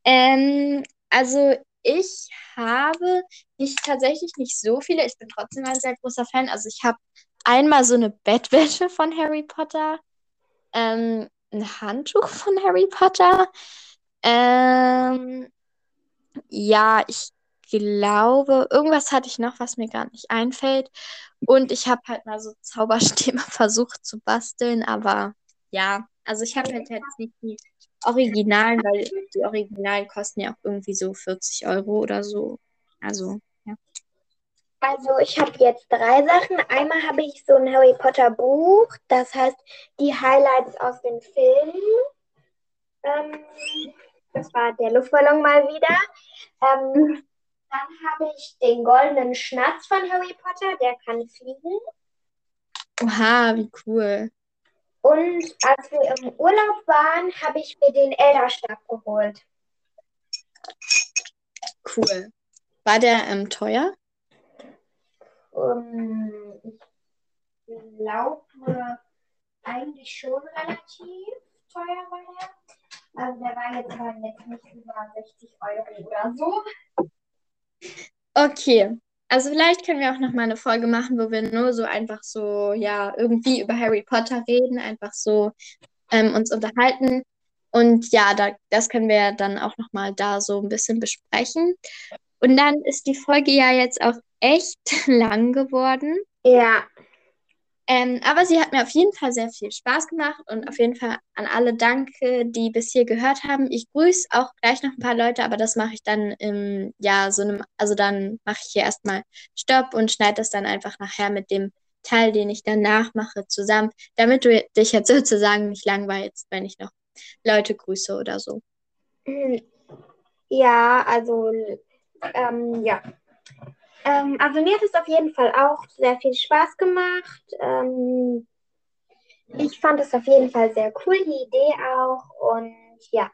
Ähm, also ich habe nicht tatsächlich nicht so viele. Ich bin trotzdem ein sehr großer Fan. Also ich habe einmal so eine Bettwäsche von Harry Potter, ähm, ein Handtuch von Harry Potter. Ähm, ja, ich glaube, irgendwas hatte ich noch, was mir gar nicht einfällt. Und ich habe halt mal so Zauberstäbe versucht zu basteln, aber ja, also ich habe halt jetzt nicht die Originalen, weil die Originalen kosten ja auch irgendwie so 40 Euro oder so. Also, ja. Also ich habe jetzt drei Sachen. Einmal habe ich so ein Harry Potter Buch, das heißt die Highlights aus den Filmen. Ähm, das war der Luftballon mal wieder. Ähm, dann habe ich den goldenen Schnatz von Harry Potter, der kann fliegen. Oha, wie cool. Und als wir im Urlaub waren, habe ich mir den Elderstab geholt. Cool. War der ähm, teuer? Um, ich glaube eigentlich schon relativ teuer war der. Also der war jetzt aber jetzt nicht über 60 Euro oder so. Okay. Also vielleicht können wir auch noch mal eine Folge machen, wo wir nur so einfach so, ja, irgendwie über Harry Potter reden, einfach so ähm, uns unterhalten. Und ja, da, das können wir dann auch noch mal da so ein bisschen besprechen. Und dann ist die Folge ja jetzt auch echt lang geworden. Ja. Ähm, aber sie hat mir auf jeden Fall sehr viel Spaß gemacht und auf jeden Fall an alle danke, die bis hier gehört haben. Ich grüße auch gleich noch ein paar Leute, aber das mache ich dann im, ja, so einem, also dann mache ich hier erstmal Stopp und schneide das dann einfach nachher mit dem Teil, den ich danach mache, zusammen, damit du dich jetzt sozusagen nicht langweilst, wenn ich noch Leute grüße oder so. Ja, also, ähm, ja. Ähm, also mir hat es auf jeden Fall auch sehr viel Spaß gemacht. Ähm, ich fand es auf jeden Fall sehr cool, die Idee auch. Und ja,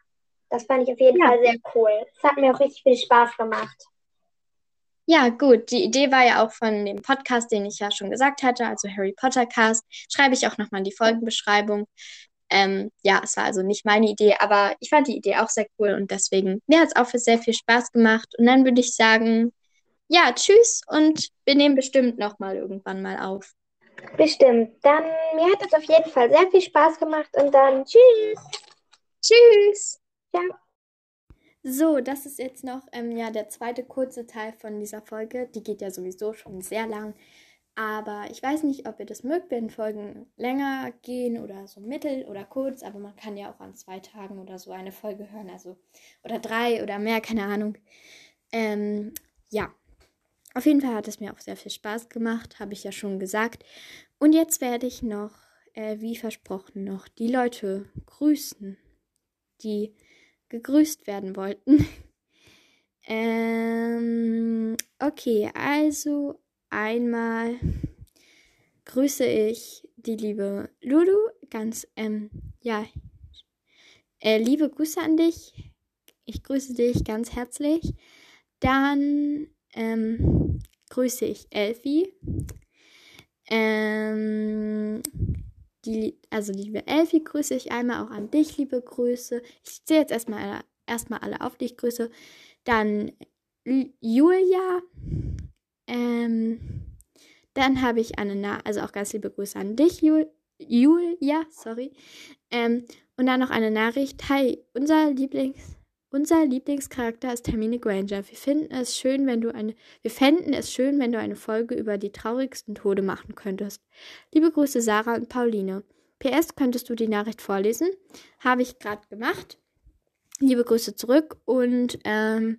das fand ich auf jeden ja. Fall sehr cool. Es hat mir auch richtig viel Spaß gemacht. Ja, gut. Die Idee war ja auch von dem Podcast, den ich ja schon gesagt hatte, also Harry Potter Cast. Schreibe ich auch nochmal in die Folgenbeschreibung. Ähm, ja, es war also nicht meine Idee, aber ich fand die Idee auch sehr cool und deswegen, mir hat es auch für sehr viel Spaß gemacht. Und dann würde ich sagen, ja, tschüss und wir nehmen bestimmt nochmal irgendwann mal auf. Bestimmt. Dann, mir hat es auf jeden Fall sehr viel Spaß gemacht und dann tschüss. Tschüss. Ja. So, das ist jetzt noch ähm, ja, der zweite kurze Teil von dieser Folge. Die geht ja sowieso schon sehr lang. Aber ich weiß nicht, ob ihr das mögt, wenn Folgen länger gehen oder so mittel oder kurz. Aber man kann ja auch an zwei Tagen oder so eine Folge hören. Also, oder drei oder mehr, keine Ahnung. Ähm, ja. Auf jeden Fall hat es mir auch sehr viel Spaß gemacht, habe ich ja schon gesagt. Und jetzt werde ich noch, äh, wie versprochen, noch die Leute grüßen, die gegrüßt werden wollten. ähm, okay, also einmal grüße ich die liebe Lulu, ganz, ähm, ja, äh, liebe Grüße an dich. Ich grüße dich ganz herzlich. Dann ähm, grüße ich Elfi. Ähm, die, also liebe Elfi, grüße ich einmal auch an dich, liebe Grüße. Ich zähle jetzt erstmal, erstmal alle auf dich Grüße. Dann Julia. Ähm, dann habe ich eine, Na also auch ganz liebe Grüße an dich, Jul Julia, sorry. Ähm, und dann noch eine Nachricht. Hi, unser Lieblings, Unser Lieblingscharakter ist Hermine Granger. Wir finden es schön, wenn du eine, wir fänden es schön, wenn du eine Folge über die traurigsten Tode machen könntest. Liebe Grüße Sarah und Pauline. PS, könntest du die Nachricht vorlesen? Habe ich gerade gemacht. Liebe Grüße zurück und ähm,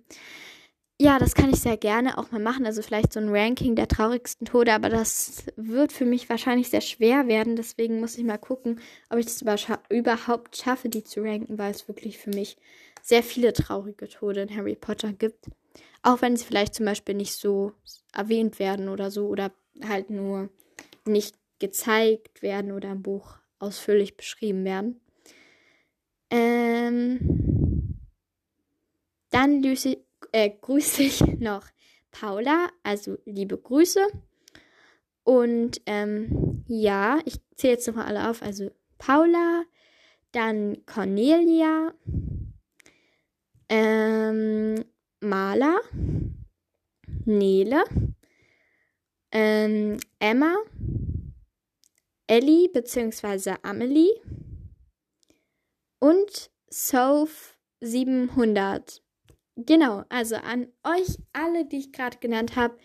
ja, das kann ich sehr gerne auch mal machen. Also vielleicht so ein Ranking der traurigsten Tode, aber das wird für mich wahrscheinlich sehr schwer werden. Deswegen muss ich mal gucken, ob ich das überhaupt schaffe, die zu ranken, weil es wirklich für mich sehr viele traurige Tode in Harry Potter gibt. Auch wenn sie vielleicht zum Beispiel nicht so erwähnt werden oder so oder halt nur nicht gezeigt werden oder im Buch ausführlich beschrieben werden. Ähm, dann löse, äh, grüße ich noch Paula, also liebe Grüße. Und ähm, ja, ich zähle jetzt nochmal alle auf. Also Paula, dann Cornelia, ähm, Maler, Nele, ähm, Emma, Ellie bzw. Amelie und Soph 700. Genau, also an euch alle, die ich gerade genannt habe,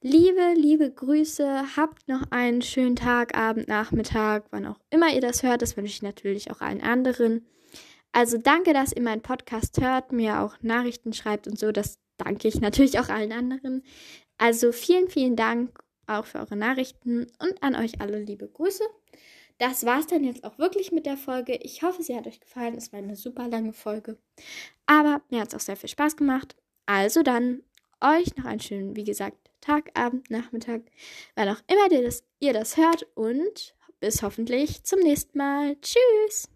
liebe, liebe Grüße. Habt noch einen schönen Tag, Abend, Nachmittag, wann auch immer ihr das hört. Das wünsche ich natürlich auch allen anderen. Also danke, dass ihr meinen Podcast hört, mir auch Nachrichten schreibt und so. Das danke ich natürlich auch allen anderen. Also vielen, vielen Dank auch für eure Nachrichten und an euch alle liebe Grüße. Das war es dann jetzt auch wirklich mit der Folge. Ich hoffe, sie hat euch gefallen. Es war eine super lange Folge. Aber mir hat es auch sehr viel Spaß gemacht. Also dann euch noch einen schönen, wie gesagt, Tag, Abend, Nachmittag, wann auch immer ihr das, ihr das hört. Und bis hoffentlich zum nächsten Mal. Tschüss!